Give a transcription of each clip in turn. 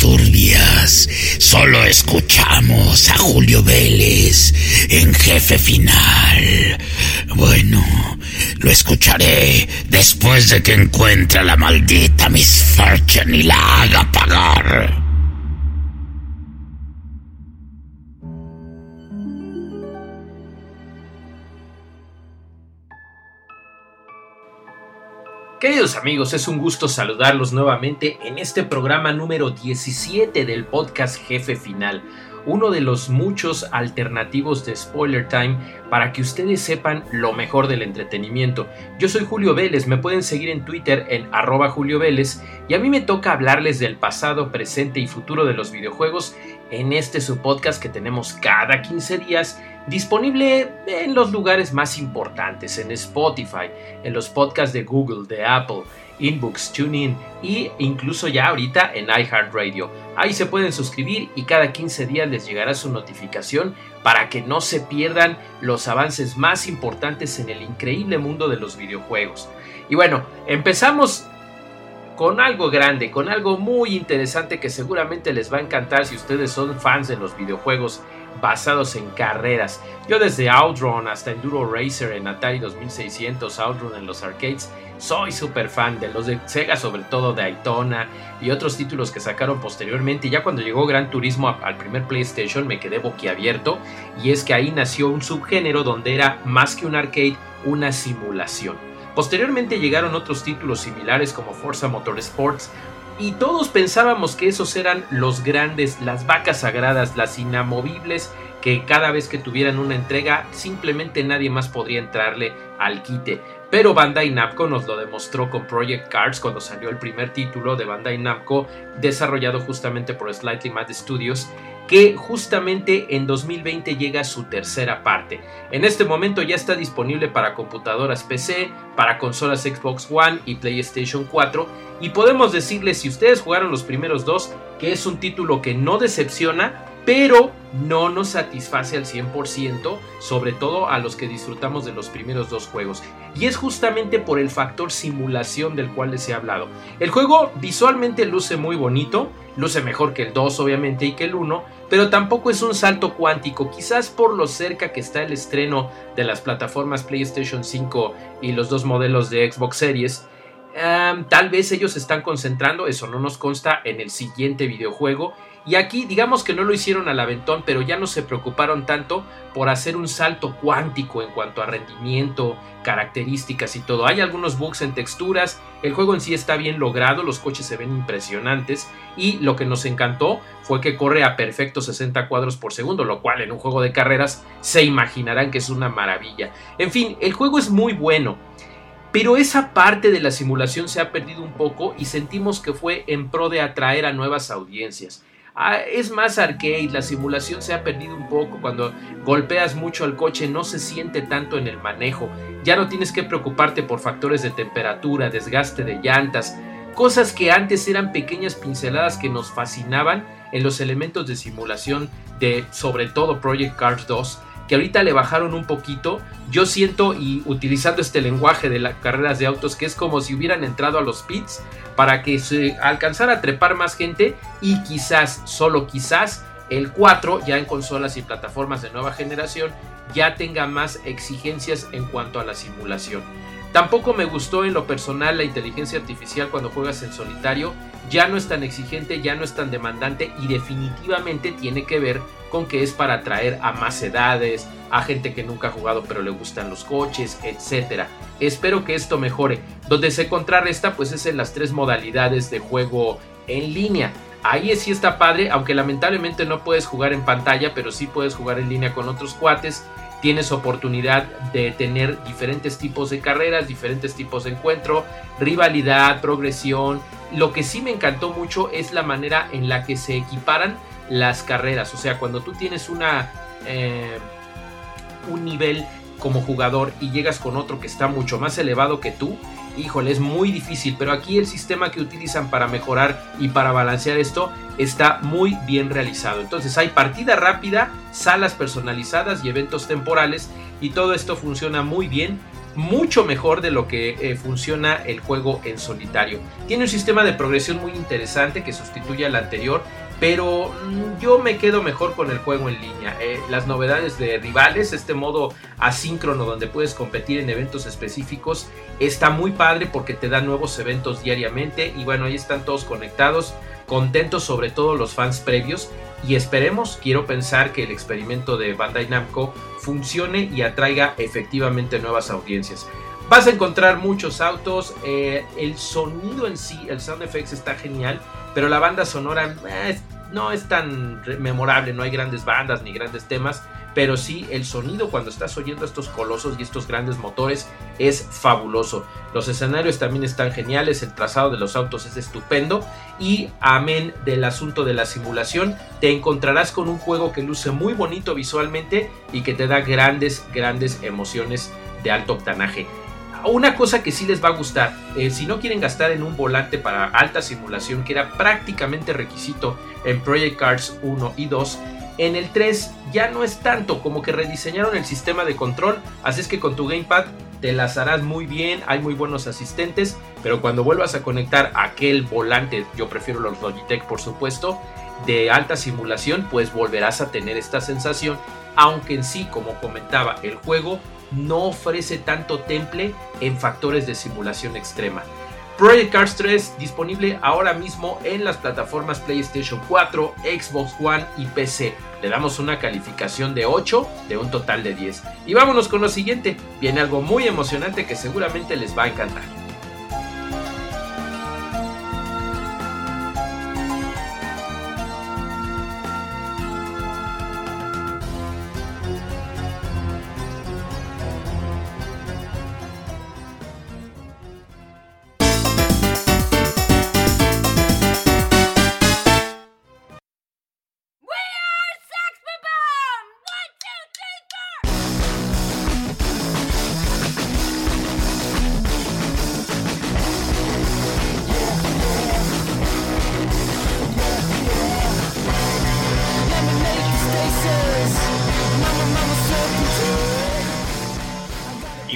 turbias. Solo escuchamos a Julio Vélez en jefe final. Bueno, lo escucharé después de que encuentre a la maldita Miss Fortune y la haga pagar. Queridos amigos, es un gusto saludarlos nuevamente en este programa número 17 del podcast Jefe Final, uno de los muchos alternativos de Spoiler Time para que ustedes sepan lo mejor del entretenimiento. Yo soy Julio Vélez, me pueden seguir en Twitter en arroba Julio Vélez y a mí me toca hablarles del pasado, presente y futuro de los videojuegos en este su podcast que tenemos cada 15 días Disponible en los lugares más importantes, en Spotify, en los podcasts de Google, de Apple, Inbooks, TuneIn e incluso ya ahorita en iHeartRadio. Ahí se pueden suscribir y cada 15 días les llegará su notificación para que no se pierdan los avances más importantes en el increíble mundo de los videojuegos. Y bueno, empezamos con algo grande, con algo muy interesante que seguramente les va a encantar si ustedes son fans de los videojuegos basados en carreras. Yo desde Outrun hasta Enduro Racer en Atari 2600, Outrun en los arcades, soy súper fan de los de Sega, sobre todo de Daytona y otros títulos que sacaron posteriormente. Ya cuando llegó Gran Turismo al primer PlayStation me quedé boquiabierto y es que ahí nació un subgénero donde era más que un arcade, una simulación. Posteriormente llegaron otros títulos similares como Forza Motorsports y todos pensábamos que esos eran los grandes, las vacas sagradas, las inamovibles, que cada vez que tuvieran una entrega simplemente nadie más podría entrarle al quite. Pero Bandai Namco nos lo demostró con Project Cars cuando salió el primer título de Bandai Namco desarrollado justamente por Slightly Mad Studios que justamente en 2020 llega su tercera parte. En este momento ya está disponible para computadoras PC, para consolas Xbox One y PlayStation 4 y podemos decirles si ustedes jugaron los primeros dos que es un título que no decepciona pero no nos satisface al 100%, sobre todo a los que disfrutamos de los primeros dos juegos. Y es justamente por el factor simulación del cual les he hablado. El juego visualmente luce muy bonito, luce mejor que el 2 obviamente y que el 1, pero tampoco es un salto cuántico, quizás por lo cerca que está el estreno de las plataformas PlayStation 5 y los dos modelos de Xbox Series. tal vez ellos están concentrando, eso no nos consta, en el siguiente videojuego y aquí digamos que no lo hicieron al aventón, pero ya no se preocuparon tanto por hacer un salto cuántico en cuanto a rendimiento, características y todo. Hay algunos bugs en texturas, el juego en sí está bien logrado, los coches se ven impresionantes y lo que nos encantó fue que corre a perfectos 60 cuadros por segundo, lo cual en un juego de carreras se imaginarán que es una maravilla. En fin, el juego es muy bueno. Pero esa parte de la simulación se ha perdido un poco y sentimos que fue en pro de atraer a nuevas audiencias. Ah, es más arcade, la simulación se ha perdido un poco, cuando golpeas mucho al coche no se siente tanto en el manejo, ya no tienes que preocuparte por factores de temperatura, desgaste de llantas, cosas que antes eran pequeñas pinceladas que nos fascinaban en los elementos de simulación de sobre todo Project Cars 2 que ahorita le bajaron un poquito. Yo siento, y utilizando este lenguaje de las carreras de autos, que es como si hubieran entrado a los pits para que se alcanzara a trepar más gente y quizás, solo quizás, el 4 ya en consolas y plataformas de nueva generación ya tenga más exigencias en cuanto a la simulación. Tampoco me gustó en lo personal la inteligencia artificial cuando juegas en solitario, ya no es tan exigente, ya no es tan demandante y definitivamente tiene que ver con que es para atraer a más edades, a gente que nunca ha jugado pero le gustan los coches, etc. Espero que esto mejore. Donde se contrarresta pues es en las tres modalidades de juego en línea. Ahí sí está padre, aunque lamentablemente no puedes jugar en pantalla, pero sí puedes jugar en línea con otros cuates. Tienes oportunidad de tener diferentes tipos de carreras, diferentes tipos de encuentro, rivalidad, progresión. Lo que sí me encantó mucho es la manera en la que se equiparan las carreras. O sea, cuando tú tienes una, eh, un nivel como jugador y llegas con otro que está mucho más elevado que tú, híjole, es muy difícil. Pero aquí el sistema que utilizan para mejorar y para balancear esto está muy bien realizado. Entonces hay partida rápida, salas personalizadas y eventos temporales y todo esto funciona muy bien mucho mejor de lo que eh, funciona el juego en solitario. Tiene un sistema de progresión muy interesante que sustituye al anterior, pero mm, yo me quedo mejor con el juego en línea. Eh, las novedades de rivales, este modo asíncrono donde puedes competir en eventos específicos, está muy padre porque te da nuevos eventos diariamente y bueno, ahí están todos conectados, contentos sobre todo los fans previos y esperemos, quiero pensar que el experimento de Bandai Namco funcione y atraiga efectivamente nuevas audiencias. Vas a encontrar muchos autos, eh, el sonido en sí, el sound effects está genial, pero la banda sonora eh, no es tan memorable, no hay grandes bandas ni grandes temas, pero sí el sonido cuando estás oyendo estos colosos y estos grandes motores es fabuloso. Los escenarios también están geniales, el trazado de los autos es estupendo y amén del asunto de la simulación, te encontrarás con un juego que luce muy bonito visualmente y que te da grandes, grandes emociones de alto octanaje. Una cosa que sí les va a gustar, eh, si no quieren gastar en un volante para alta simulación, que era prácticamente requisito en Project Cars 1 y 2, en el 3 ya no es tanto, como que rediseñaron el sistema de control, así es que con tu gamepad te las harás muy bien, hay muy buenos asistentes, pero cuando vuelvas a conectar aquel volante, yo prefiero los Logitech por supuesto, de alta simulación, pues volverás a tener esta sensación, aunque en sí, como comentaba, el juego no ofrece tanto temple en factores de simulación extrema. Project Cars 3 disponible ahora mismo en las plataformas PlayStation 4, Xbox One y PC. Le damos una calificación de 8 de un total de 10. Y vámonos con lo siguiente. Viene algo muy emocionante que seguramente les va a encantar.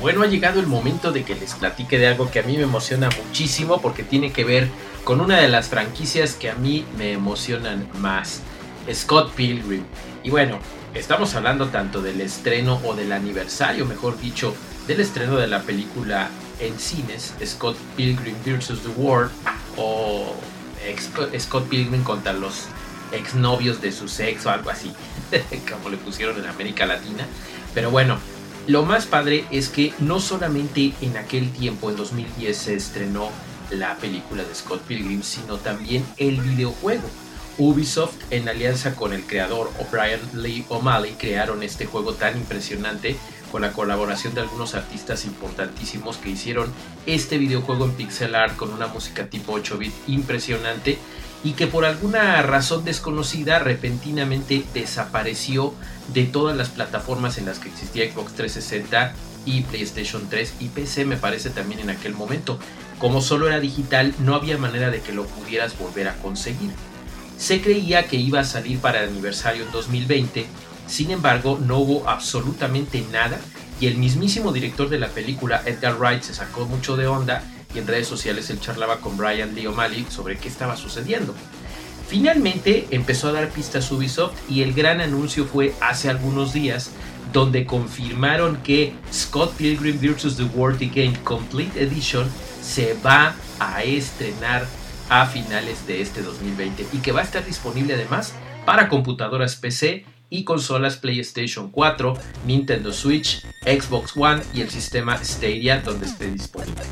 Bueno, ha llegado el momento de que les platique de algo que a mí me emociona muchísimo porque tiene que ver con una de las franquicias que a mí me emocionan más, Scott Pilgrim. Y bueno, estamos hablando tanto del estreno o del aniversario, mejor dicho, del estreno de la película en cines, Scott Pilgrim vs. The World, o Scott Pilgrim contra los exnovios de su sexo, algo así, como le pusieron en América Latina. Pero bueno, lo más padre es que no solamente en aquel tiempo, en 2010, se estrenó la película de Scott Pilgrim, sino también el videojuego. Ubisoft, en alianza con el creador O'Brien Lee O'Malley, crearon este juego tan impresionante con la colaboración de algunos artistas importantísimos que hicieron este videojuego en pixel art con una música tipo 8 bit impresionante y que por alguna razón desconocida repentinamente desapareció de todas las plataformas en las que existía Xbox 360 y PlayStation 3 y PC me parece también en aquel momento. Como solo era digital no había manera de que lo pudieras volver a conseguir. Se creía que iba a salir para el aniversario en 2020, sin embargo no hubo absolutamente nada y el mismísimo director de la película Edgar Wright se sacó mucho de onda y en redes sociales él charlaba con Brian Lee O'Malley sobre qué estaba sucediendo. Finalmente empezó a dar pistas Ubisoft y el gran anuncio fue hace algunos días donde confirmaron que Scott Pilgrim vs. The World Game Complete Edition se va a estrenar a finales de este 2020 y que va a estar disponible además para computadoras PC y consolas PlayStation 4, Nintendo Switch, Xbox One y el sistema Stadia donde esté disponible.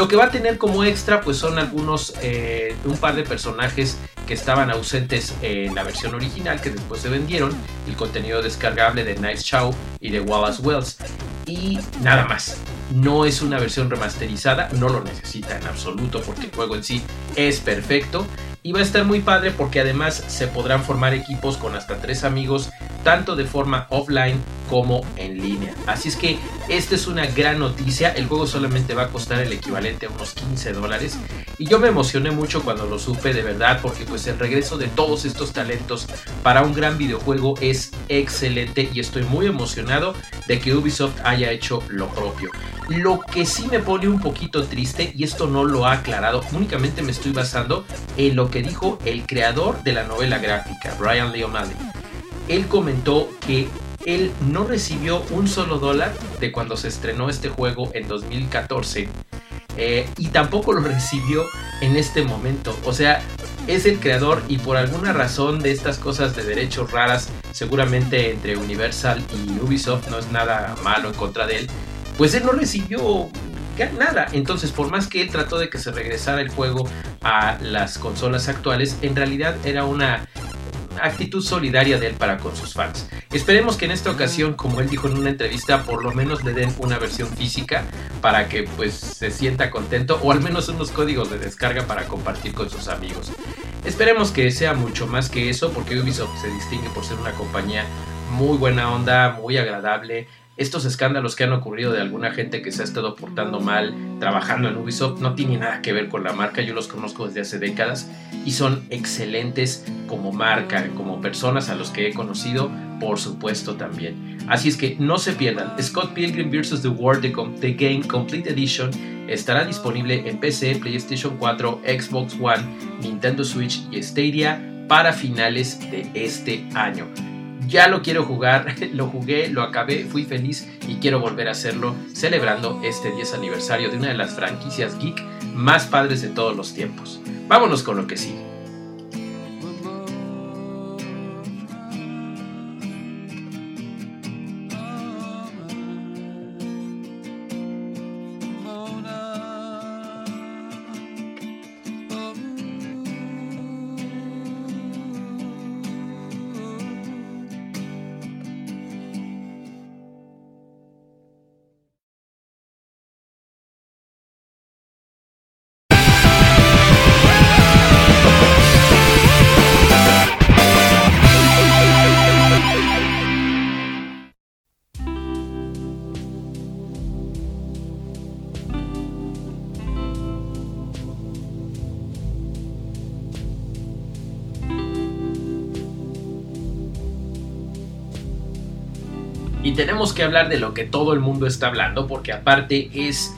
Lo que va a tener como extra pues son algunos, eh, un par de personajes que estaban ausentes en la versión original que después se vendieron, el contenido descargable de Nice Chow y de Wallace Wells y nada más. No es una versión remasterizada, no lo necesita en absoluto porque el juego en sí es perfecto y va a estar muy padre porque además se podrán formar equipos con hasta tres amigos tanto de forma offline como en línea. Así es que esta es una gran noticia. El juego solamente va a costar el equivalente a unos 15 dólares. Y yo me emocioné mucho cuando lo supe de verdad porque pues el regreso de todos estos talentos para un gran videojuego es excelente y estoy muy emocionado de que Ubisoft haya hecho lo propio. Lo que sí me pone un poquito triste, y esto no lo ha aclarado, únicamente me estoy basando en lo que dijo el creador de la novela gráfica, Brian Lee. Él comentó que él no recibió un solo dólar de cuando se estrenó este juego en 2014 eh, y tampoco lo recibió en este momento. O sea, es el creador y por alguna razón de estas cosas de derechos raras, seguramente entre Universal y Ubisoft no es nada malo en contra de él, pues él no recibió nada. Entonces, por más que él trató de que se regresara el juego a las consolas actuales, en realidad era una actitud solidaria de él para con sus fans. Esperemos que en esta ocasión, como él dijo en una entrevista, por lo menos le den una versión física para que pues se sienta contento o al menos unos códigos de descarga para compartir con sus amigos. Esperemos que sea mucho más que eso porque Ubisoft se distingue por ser una compañía muy buena onda, muy agradable, estos escándalos que han ocurrido de alguna gente que se ha estado portando mal trabajando en Ubisoft no tienen nada que ver con la marca, yo los conozco desde hace décadas y son excelentes como marca, como personas a los que he conocido, por supuesto también. Así es que no se pierdan, Scott Pilgrim vs. The World The Game Complete Edition estará disponible en PC, PlayStation 4, Xbox One, Nintendo Switch y Stadia para finales de este año ya lo quiero jugar, lo jugué, lo acabé, fui feliz y quiero volver a hacerlo celebrando este 10 aniversario de una de las franquicias geek más padres de todos los tiempos. Vámonos con lo que sigue. Tenemos que hablar de lo que todo el mundo está hablando, porque aparte es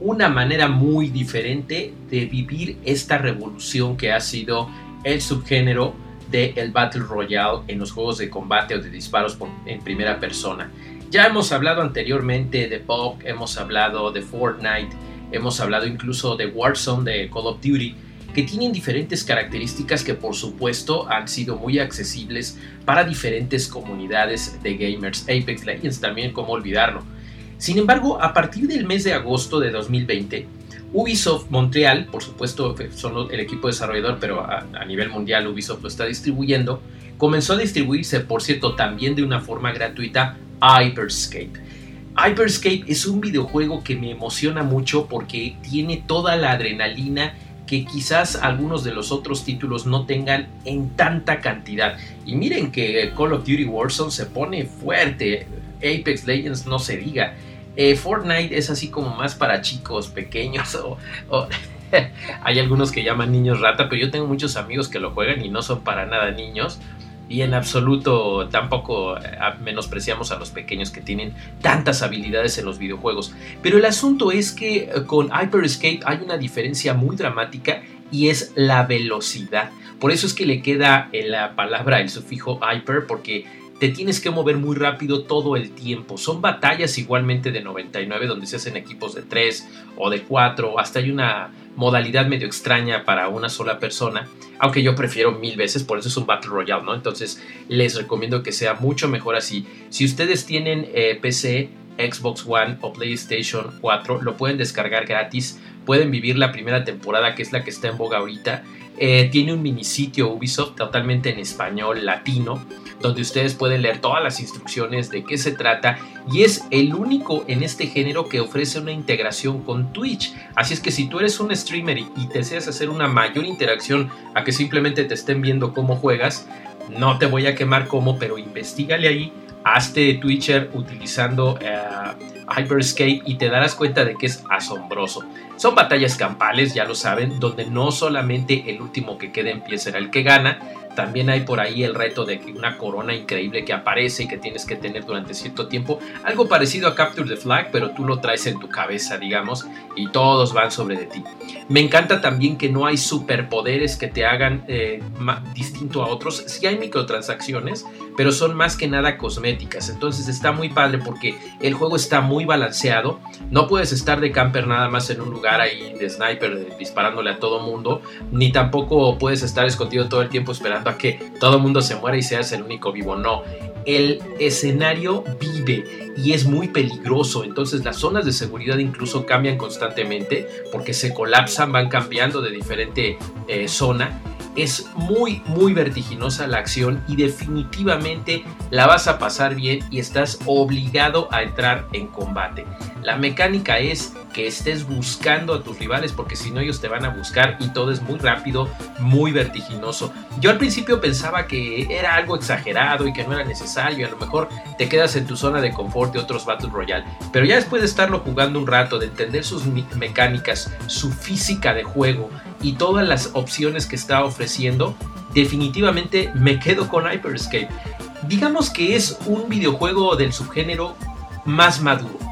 una manera muy diferente de vivir esta revolución que ha sido el subgénero del Battle Royale en los juegos de combate o de disparos en primera persona. Ya hemos hablado anteriormente de PUBG, hemos hablado de Fortnite, hemos hablado incluso de Warzone, de Call of Duty, que tienen diferentes características que por supuesto han sido muy accesibles para diferentes comunidades de gamers. Apex Legends también, como olvidarlo. Sin embargo, a partir del mes de agosto de 2020, Ubisoft Montreal, por supuesto son el equipo desarrollador, pero a, a, nivel mundial Ubisoft lo está distribuyendo, comenzó a distribuirse, por cierto, también de una forma gratuita, Hyperscape. Hyperscape es un videojuego que me emociona mucho porque tiene toda la adrenalina que quizás algunos de los otros títulos no tengan en tanta cantidad. Y miren que Call of Duty Warzone se pone fuerte, Apex Legends no se diga. Eh, Fortnite es así como más para chicos pequeños o, hay algunos que llaman niños rata, pero yo tengo muchos amigos que lo juegan y no son para nada niños y en absoluto tampoco eh, menospreciamos a los pequeños que tienen tantas habilidades en los videojuegos. Pero el asunto es que eh, con Hyper Escape hay una diferencia muy dramática y es la velocidad. Por eso es que le queda en la palabra el sufijo hyper porque te tienes que mover muy rápido todo el tiempo. Son batallas igualmente de 99 donde se hacen equipos de 3 o de 4, hasta hay una modalidad medio extraña para una sola persona, aunque yo prefiero mil veces, por eso es un Battle Royale, ¿no? Entonces les recomiendo que sea mucho mejor así. Si ustedes tienen eh, PC, Xbox One o PlayStation 4, lo pueden descargar gratis, pueden vivir la primera temporada, que es la que está en boga ahorita. Eh, tiene un mini sitio Ubisoft totalmente en español latino donde ustedes pueden leer todas las instrucciones de qué se trata y es el único en este género que ofrece una integración con Twitch. Así es que si tú eres un streamer y, deseas hacer una mayor interacción a que simplemente te estén viendo cómo juegas, No te voy a quemar cómo, pero investigale ahí, hazte Twitcher utilizando eh, Hyperscape y te darás cuenta de que es asombroso. Son batallas campales, ya lo saben, donde no solamente el último que quede en pie será el que gana, también hay por ahí el reto de una corona increíble que aparece y que tienes que tener durante cierto tiempo. Algo parecido a Capture the Flag, pero tú lo traes en tu cabeza, digamos, y todos van sobre de ti. Me encanta también que no hay superpoderes que te hagan eh, distinto a otros. Sí hay microtransacciones, pero son más que nada cosméticas. Entonces está muy padre porque el juego está muy balanceado. No puedes estar de camper nada más en un lugar ahí de sniper disparándole a todo mundo, ni tampoco puedes estar escondido todo el tiempo esperando a que todo el mundo se muera y seas el único vivo. No, el escenario vive y es muy peligroso. Entonces las zonas de seguridad incluso cambian constantemente porque se colapsan, van cambiando de diferente eh, zona. Es muy, muy vertiginosa la acción y definitivamente la vas a pasar bien y estás obligado a entrar en combate. La mecánica es que estés buscando a tus rivales porque si no ellos te van a buscar y todo es muy rápido, muy vertiginoso. Yo al principio pensaba que era algo exagerado y que no era necesario, y a lo mejor te quedas en tu zona de confort de otros Battle Royale, pero ya después de estarlo jugando un rato, de entender sus mecánicas, su física de juego y todas las opciones que está ofreciendo, definitivamente me quedo con Hyperscape. Digamos que es un videojuego del subgénero más maduro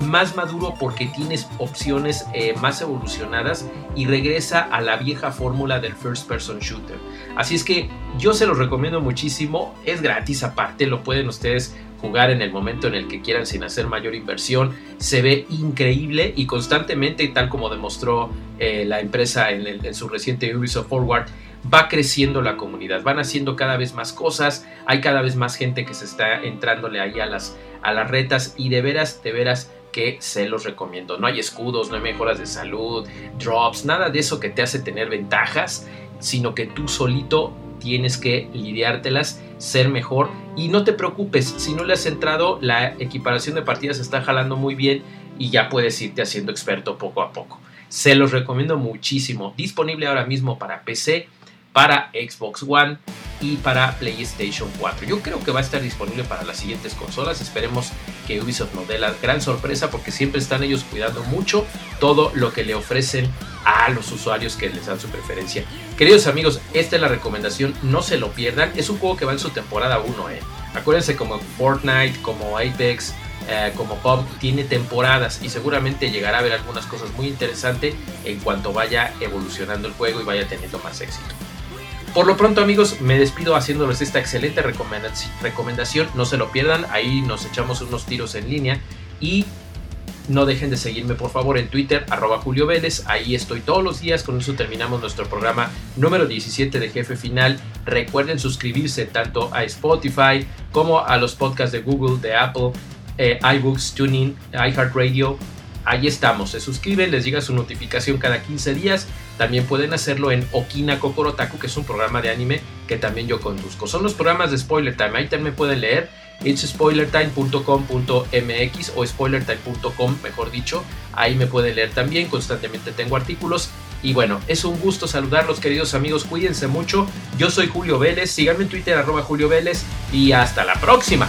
más maduro porque tienes opciones eh, más evolucionadas y regresa a la vieja fórmula del first person shooter. Así es que yo se los recomiendo muchísimo, es gratis aparte, lo pueden ustedes jugar en el momento en el que quieran sin hacer mayor inversión. Se ve increíble y constantemente, tal como demostró eh, la empresa en, su reciente Ubisoft Forward, va creciendo la comunidad, van haciendo cada vez más cosas, hay cada vez más gente que se está entrándole ahí a las, a las retas y de veras, de veras que se los recomiendo. No hay escudos, no hay mejoras de salud, drops, nada de eso que te hace tener ventajas, sino que tú solito tienes que lidiártelas, ser mejor y no te preocupes, si no le has entrado, la equiparación de partidas está jalando muy bien y ya puedes irte haciendo experto poco a poco. Se los recomiendo muchísimo, disponible ahora mismo para PC, para Xbox One y para PlayStation 4. Yo creo que va a estar disponible para las siguientes consolas. Esperemos que Ubisoft nos dé la gran sorpresa porque siempre están ellos cuidando mucho todo lo que le ofrecen a los usuarios que les dan su preferencia. Queridos amigos, esta es la recomendación, no se lo pierdan. Es un juego que va en su temporada 1. ¿eh? Acuérdense como Fortnite, como Apex, eh, como Pop tiene temporadas y seguramente llegará a ver algunas cosas muy interesantes en cuanto vaya evolucionando el juego y vaya teniendo más éxito. Por lo pronto amigos, me despido haciéndoles esta excelente recomendación. No se lo pierdan, ahí nos echamos unos tiros en línea y no dejen de seguirme por favor en Twitter, arroba Julio Vélez. Ahí estoy todos los días. Con eso terminamos nuestro programa número 17 de Jefe Final. Recuerden suscribirse tanto a Spotify como a los podcasts de Google, de Apple, eh, iBooks, Tuning, iHeartRadio ahí estamos. Se suscriben, les llega su notificación cada 15 días. También pueden hacerlo en Okina Kokorotaku, que es un programa de anime que también yo conduzco. Son los programas de Spoiler Time. Ahí también pueden leer. It's spoilertime.com.mx o spoilertime.com, mejor dicho. Ahí me pueden leer también. Constantemente tengo artículos. Y bueno, es un gusto saludarlos, queridos amigos. Cuídense mucho. Yo soy Julio Vélez. Síganme en Twitter, arroba Julio Vélez. Y hasta la próxima.